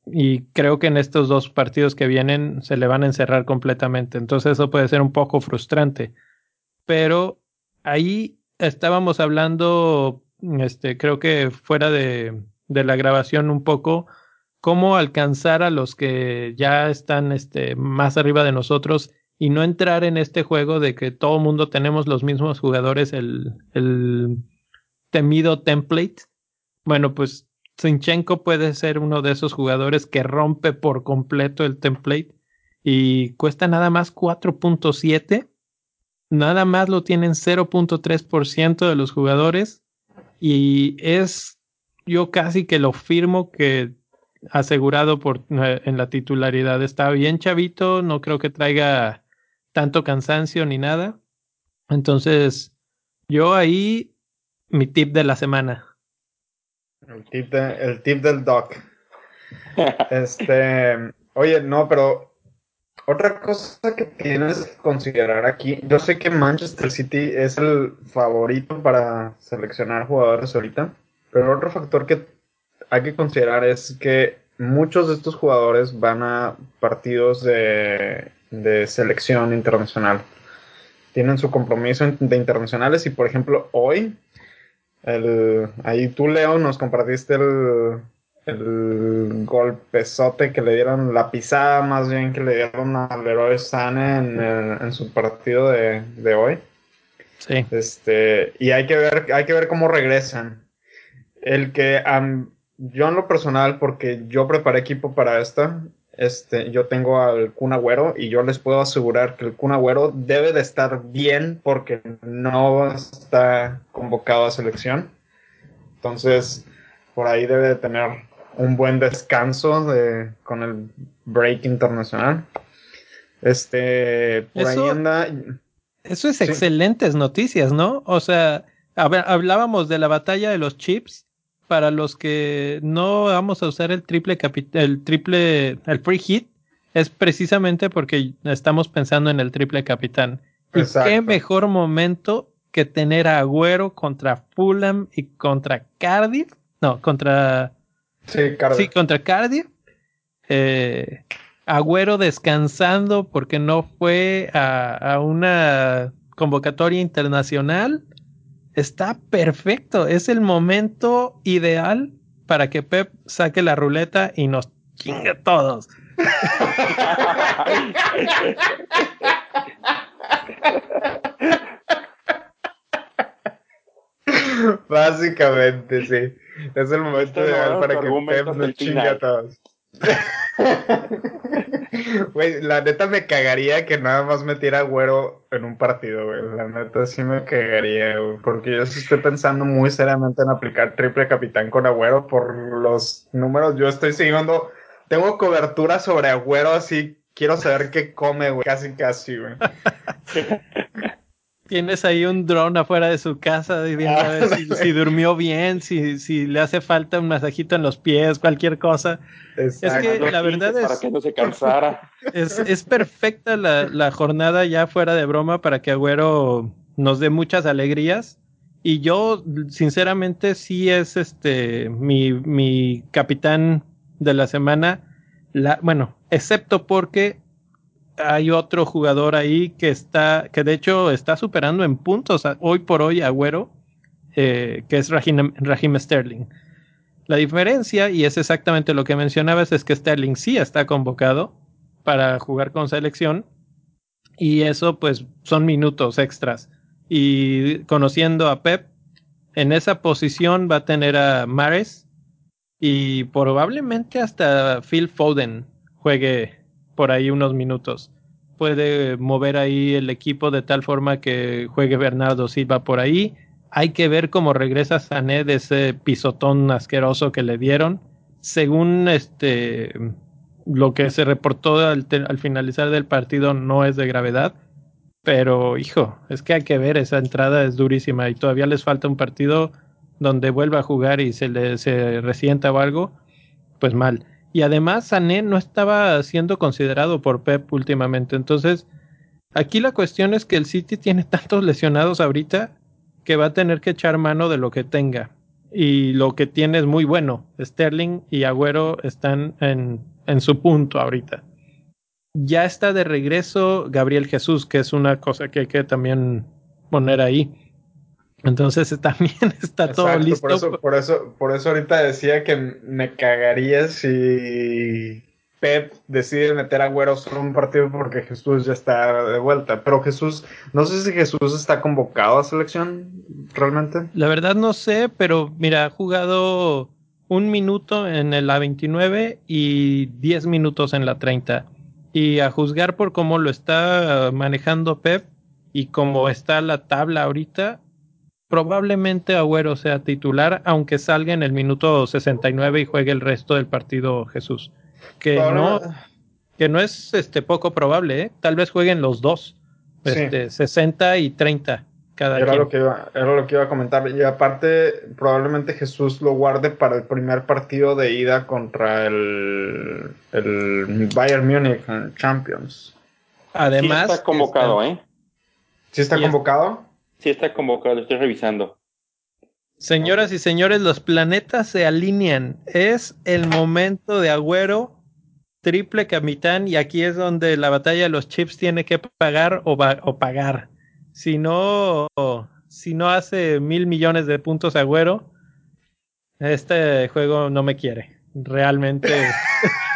Y creo que en estos dos partidos que vienen se le van a encerrar completamente. Entonces eso puede ser un poco frustrante. Pero ahí estábamos hablando, este, creo que fuera de, de la grabación un poco, cómo alcanzar a los que ya están este, más arriba de nosotros y no entrar en este juego de que todo mundo tenemos los mismos jugadores, el, el temido template. Bueno, pues Zinchenko puede ser uno de esos jugadores que rompe por completo el template y cuesta nada más 4.7. Nada más lo tienen 0.3% de los jugadores y es yo casi que lo firmo que asegurado por eh, en la titularidad está bien chavito, no creo que traiga tanto cansancio ni nada. Entonces, yo ahí mi tip de la semana. El tip, el tip del doc. este, oye, no, pero otra cosa que tienes que considerar aquí, yo sé que Manchester City es el favorito para seleccionar jugadores ahorita, pero otro factor que hay que considerar es que muchos de estos jugadores van a partidos de, de selección internacional. Tienen su compromiso de internacionales y, por ejemplo, hoy el, ahí tú, Leo, nos compartiste el, el golpezote que le dieron, la pisada más bien que le dieron al héroe Sane en, su partido de, hoy. Sí. Este, y hay que ver, hay que ver cómo regresan. El que yo en lo personal, porque yo preparé equipo para esta, este, yo tengo al Kun Agüero y yo les puedo asegurar que el Kun Agüero debe de estar bien porque no está convocado a selección. Entonces, por ahí debe de tener un buen descanso de, con el break internacional. Este, por eso, ahí anda. Eso es excelentes noticias, ¿no? O sea, hablábamos de la batalla de los chips. Para los que no vamos a usar el triple el triple, el free hit, es precisamente porque estamos pensando en el triple capitán. Y qué mejor momento que tener a Agüero contra Fulham y contra Cardiff. No, contra Sí, contra Cardiff. Eh, Agüero descansando porque no fue a, una convocatoria internacional. Está perfecto. Es el momento ideal para que Pep saque la ruleta y nos chingue a todos. Básicamente, sí. Es el momento ideal para que Pep nos chingue a todos. Güey, la neta me cagaría que nada más metiera güero en un partido, güey. La neta sí me cagaría, güey. Porque yo sí estoy pensando muy seriamente en aplicar triple capitán con Agüero por los números. Yo estoy siguiendo. Tengo cobertura sobre Agüero, así quiero saber qué come, güey. Casi, casi, güey. Tienes ahí un dron afuera de su casa viendo a ver si, durmió bien, si, si le hace falta un masajito en los pies, cualquier cosa. Es que la verdad es. Para que no se cansara. Es, perfecta la, jornada ya fuera de broma para que Agüero nos dé muchas alegrías. Y yo, sinceramente, sí es este mi, mi capitán de la semana. La, bueno, excepto porque hay otro jugador ahí que está, que de hecho está superando en puntos hoy por hoy Agüero, eh, que es Raheem, Sterling. La diferencia, y es exactamente lo que mencionabas, es que Sterling sí está convocado para jugar con selección y eso pues son minutos extras. Y conociendo a Pep, en esa posición va a tener a Mares y probablemente hasta Phil Foden juegue por ahí unos minutos. Puede mover ahí el equipo de tal forma que juegue Bernardo Silva por ahí. Hay que ver cómo regresa Sané de ese pisotón asqueroso que le dieron. Según este lo que se reportó al, al finalizar del partido no es de gravedad. Pero, hijo, es que hay que ver, esa entrada es durísima y todavía les falta un partido donde vuelva a jugar y se le se resienta o algo, pues mal. Y además Sané no estaba siendo considerado por Pep últimamente. Entonces, aquí la cuestión es que el City tiene tantos lesionados ahorita que va a tener que echar mano de lo que tenga. Y lo que tiene es muy bueno. Sterling y Agüero están en, en su punto ahorita. Ya está de regreso Gabriel Jesús, que es una cosa que hay que también poner ahí. Entonces también está todo listo. Por eso, por eso, por eso ahorita decía que me cagaría si Pep decide meter a Güero solo un partido porque Jesús ya está de vuelta. Pero Jesús, no sé si Jesús está convocado a selección realmente. La verdad no sé, pero mira, ha jugado un minuto en la 29 y 10 minutos en la 30. Y a juzgar por cómo lo está manejando Pep y cómo está la tabla ahorita, probablemente Agüero sea titular, aunque salga en el minuto 69 y juegue el resto del partido Jesús. Que no, que no es este poco probable, ¿eh? tal vez jueguen los dos, este, 60 y 30 cada era Lo que iba, era lo que iba a comentar. Y aparte, probablemente Jesús lo guarde para el primer partido de ida contra el, el Bayern Munich Champions. Además, sí está convocado, ¿eh? ¿Sí está convocado? Sí está convocado, lo estoy revisando. Señoras y señores, los planetas se alinean. Es el momento de Agüero, triple capitán, y aquí es donde la batalla de los chips tiene que pagar o, o pagar. Si no, si no hace mil millones de puntos Agüero, este juego no me quiere. realmente.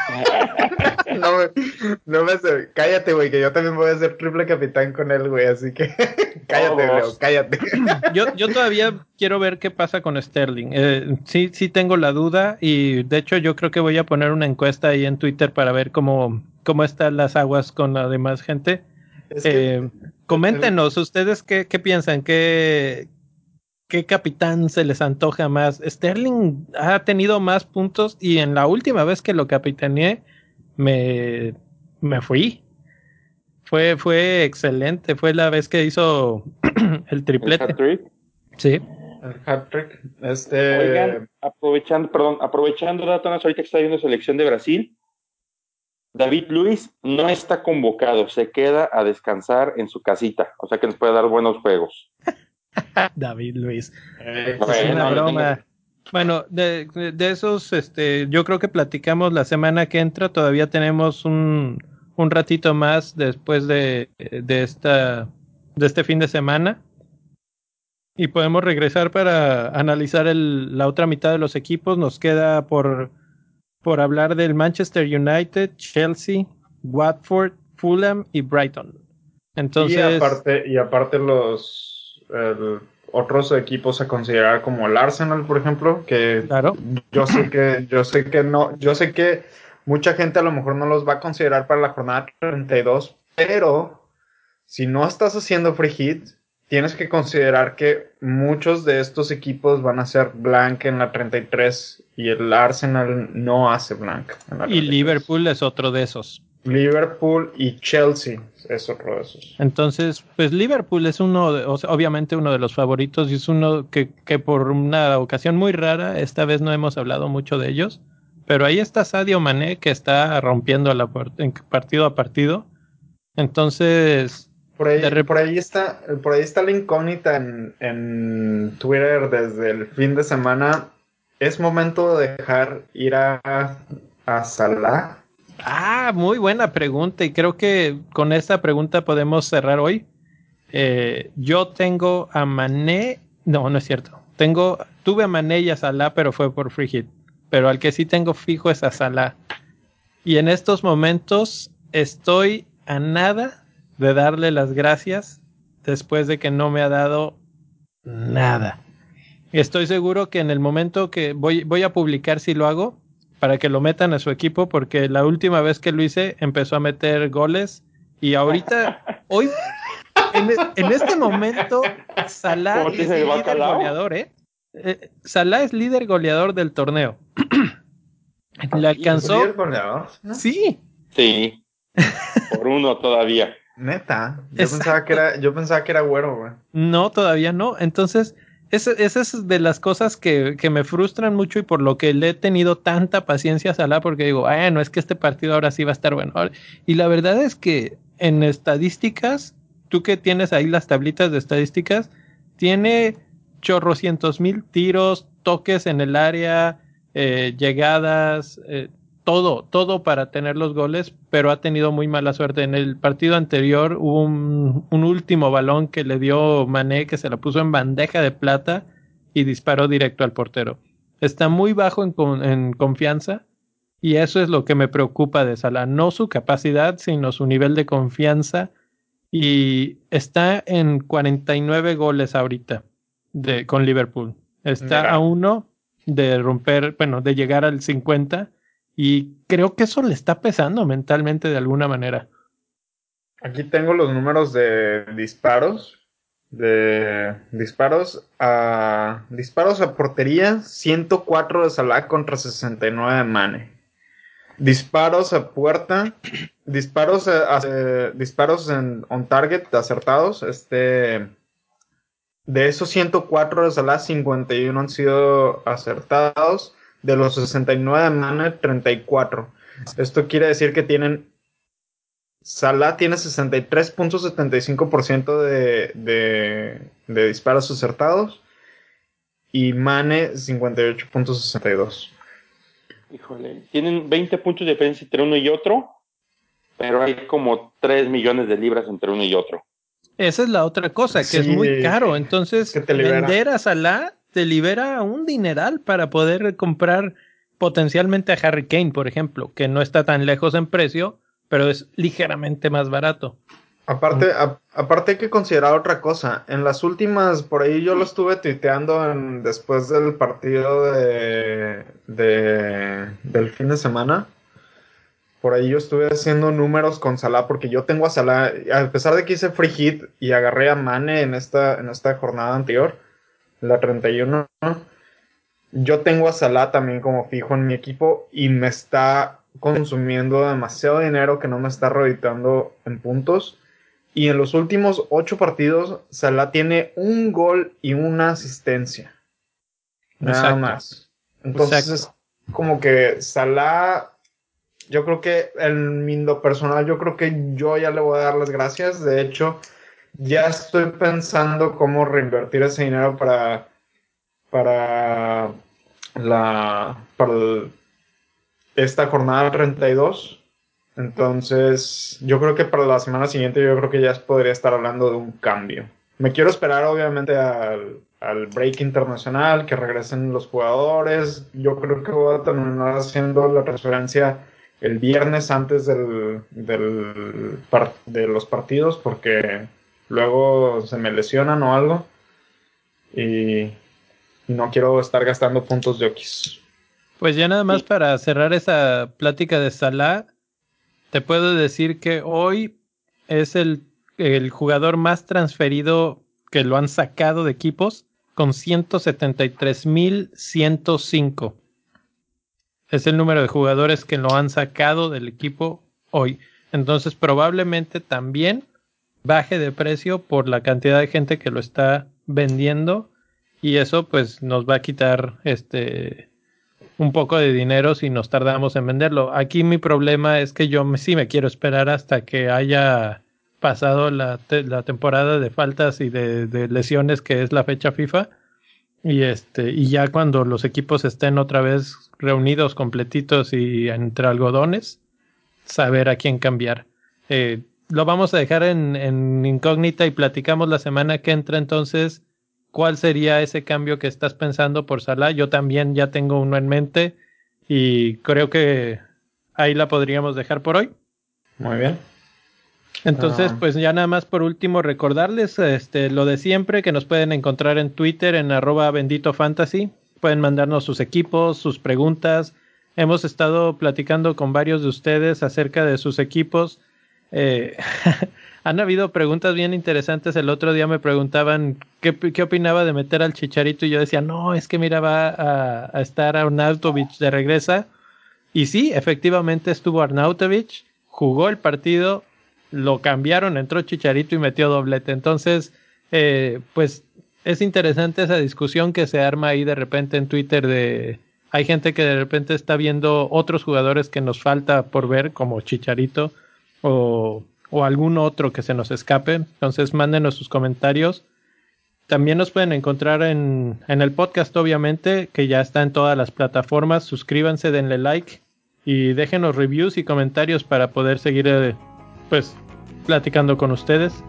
no me, no me cállate, güey, que yo también voy a ser triple capitán con él, güey, así que cállate, Leo, cállate. yo, yo todavía quiero ver qué pasa con Sterling. Eh, sí, sí tengo la duda y de hecho yo creo que voy a poner una encuesta ahí en Twitter para ver cómo, cómo están las aguas con la demás gente. Eh, coméntenos, ustedes qué, qué piensan, qué, qué capitán se les antoja más. Sterling ha tenido más puntos y en la última vez que lo capitaneé me, me fui. Fue, fue excelente. Fue la vez que hizo el triplete. ¿El sí. El hat trick. Este... Oigan, aprovechando, perdón, aprovechando datos ahorita que está viendo selección de Brasil, David Luis no está convocado, se queda a descansar en su casita, o sea que nos puede dar buenos juegos. David Luis. Eh, es una broma. Bueno, de, de, esos, este, yo creo que platicamos la semana que entra. Todavía tenemos un, un ratito más después de, de, esta, de este fin de semana. Y podemos regresar para analizar el, la otra mitad de los equipos. Nos queda por, por hablar del Manchester United, Chelsea, Watford, Fulham y Brighton. Entonces, y aparte, y aparte los otros equipos a considerar como el Arsenal, por ejemplo, que claro. yo sé que yo sé que no, yo sé que mucha gente a lo mejor no los va a considerar para la jornada 32, pero si no estás haciendo free hit, tienes que considerar que muchos de estos equipos van a ser blank en la 33 y el Arsenal no hace blank. y Liverpool es otro de esos. Liverpool y Chelsea es otro de esos. Entonces, pues Liverpool es uno, de, obviamente uno de los favoritos y es uno que, que, por una ocasión muy rara, esta vez no hemos hablado mucho de ellos, pero ahí está Sadio Mané que está rompiendo la en partido a partido. Entonces, por ahí, por ahí está, por ahí está la incógnita en, en Twitter desde el fin de semana. ¿Es momento de dejar ir a, a Salah? Ah, muy buena pregunta y creo que con esta pregunta podemos cerrar hoy. Eh, yo tengo a Mané, no, no es cierto. Tengo, tuve a Mané y a Salah, pero fue por free hit. Pero al que sí tengo fijo es a Salah. Y en estos momentos estoy a nada de darle las gracias después de que no me ha dado nada. Estoy seguro que en el momento que voy, voy a publicar si lo hago, para que lo metan a su equipo, porque la última vez que lo hice empezó a meter goles y ahorita, hoy, en, este momento, Salah es líder goleador, ¿eh? ¿eh? Salah es líder goleador del torneo. Le alcanzó. ¿Líder goleador? Sí. Sí. Por uno todavía. Neta. Yo pensaba que era, yo pensaba que era güero, güey. No, todavía no. Entonces, esa es de las cosas que, que, me frustran mucho y por lo que le he tenido tanta paciencia a Salah porque digo, ah, no es que este partido ahora sí va a estar bueno. Y la verdad es que en estadísticas, tú que tienes ahí las tablitas de estadísticas, tiene chorrocientos mil tiros, toques en el área, eh, llegadas, eh, todo, todo para tener los goles, pero ha tenido muy mala suerte. En el partido anterior hubo un, último balón que le dio Mané, que se la puso en bandeja de plata y disparó directo al portero. Está muy bajo en, en confianza y eso es lo que me preocupa de Salah. No su capacidad, sino su nivel de confianza. Y está en 49 goles ahorita de, con Liverpool. Está a uno de romper, bueno, de llegar al 50 y creo que eso le está pesando mentalmente de alguna manera. Aquí tengo los números de disparos. De disparos a disparos a portería, 104 de Salah contra 69 de Mane. Disparos a puerta, disparos a, disparos en on target acertados, este de esos 104 de Salah, 51 han sido acertados de los 69 de Mane, 34. Esto quiere decir que tienen. Salah tiene 63.75% de, de, de disparos acertados y Mane 58.62. Híjole, tienen 20 puntos de diferencia entre uno y otro, pero hay como 3 millones de libras entre uno y otro. Esa es la otra cosa, que es muy caro. Entonces, vender a Salah te libera un dineral para poder comprar potencialmente a Harry Kane, por ejemplo, que no está tan lejos en precio, pero es ligeramente más barato. Aparte, aparte hay que considerar otra cosa. En las últimas, por ahí yo lo estuve tuiteando después del partido de, de, del fin de semana. Por ahí yo estuve haciendo números con Salah porque yo tengo a Salah, a pesar de que hice free hit y agarré a Mane en esta, en esta jornada anterior, la 31, yo tengo a Salah también como fijo en mi equipo y me está consumiendo demasiado dinero que no me está reeditando en puntos. Y en los últimos ocho partidos, Salah tiene un gol y una asistencia. Nada más. Entonces, como que Salah, yo creo que en lo personal, yo creo que yo ya le voy a dar las gracias. De hecho, ya estoy pensando cómo reinvertir ese dinero para, para la, para esta jornada 32 entonces, yo creo que para la semana siguiente yo creo que ya podría estar hablando de un cambio. Me quiero esperar obviamente al, break internacional, que regresen los jugadores. Yo creo que voy a terminar haciendo la transferencia el viernes antes del, del de los partidos porque luego se me lesionan o algo y, no quiero estar gastando puntos de Oquis. Pues ya nada más para cerrar esa plática de Salah, te puedo decir que hoy es el, jugador más transferido que lo han sacado de equipos con 173.105. Es el número de jugadores que lo han sacado del equipo hoy. Entonces probablemente también baje de precio por la cantidad de gente que lo está vendiendo y eso pues nos va a quitar este un poco de dinero si nos tardamos en venderlo. Aquí mi problema es que yo sí me quiero esperar hasta que haya pasado la, la temporada de faltas y de, lesiones que es la fecha FIFA. Y este, y ya cuando los equipos estén otra vez reunidos completitos y entre algodones, saber a quién cambiar. Eh, lo vamos a dejar en, en incógnita y platicamos la semana que entra entonces cuál sería ese cambio que estás pensando por Salah. Yo también ya tengo uno en mente y creo que ahí la podríamos dejar por hoy. Muy bien. Entonces, ah. pues ya nada más por último recordarles este, lo de siempre que nos pueden encontrar en Twitter en arroba bendito fantasy. Pueden mandarnos sus equipos, sus preguntas. Hemos estado platicando con varios de ustedes acerca de sus equipos. Eh, han habido preguntas bien interesantes. El otro día me preguntaban qué, opinaba de meter al Chicharito y yo decía, no, es que mira, va a, a estar Arnautovic de regresa. Y sí, efectivamente estuvo Arnautovic, jugó el partido, lo cambiaron, entró Chicharito y metió doblete. Entonces, eh, pues es interesante esa discusión que se arma ahí de repente en Twitter de... Hay gente que de repente está viendo otros jugadores que nos falta por ver, como Chicharito, o o algún otro que se nos escape. Entonces mándenos sus comentarios. También nos pueden encontrar en, en el podcast, obviamente, que ya está en todas las plataformas. Suscríbanse, denle like y déjenos reviews y comentarios para poder seguir eh, pues platicando con ustedes.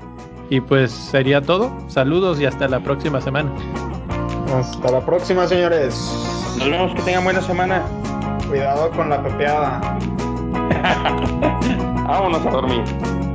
Y pues sería todo. Saludos y hasta la próxima semana. Hasta la próxima, señores. Nos vemos, que tengan buena semana. Cuidado con la pepeada. Vámonos a dormir.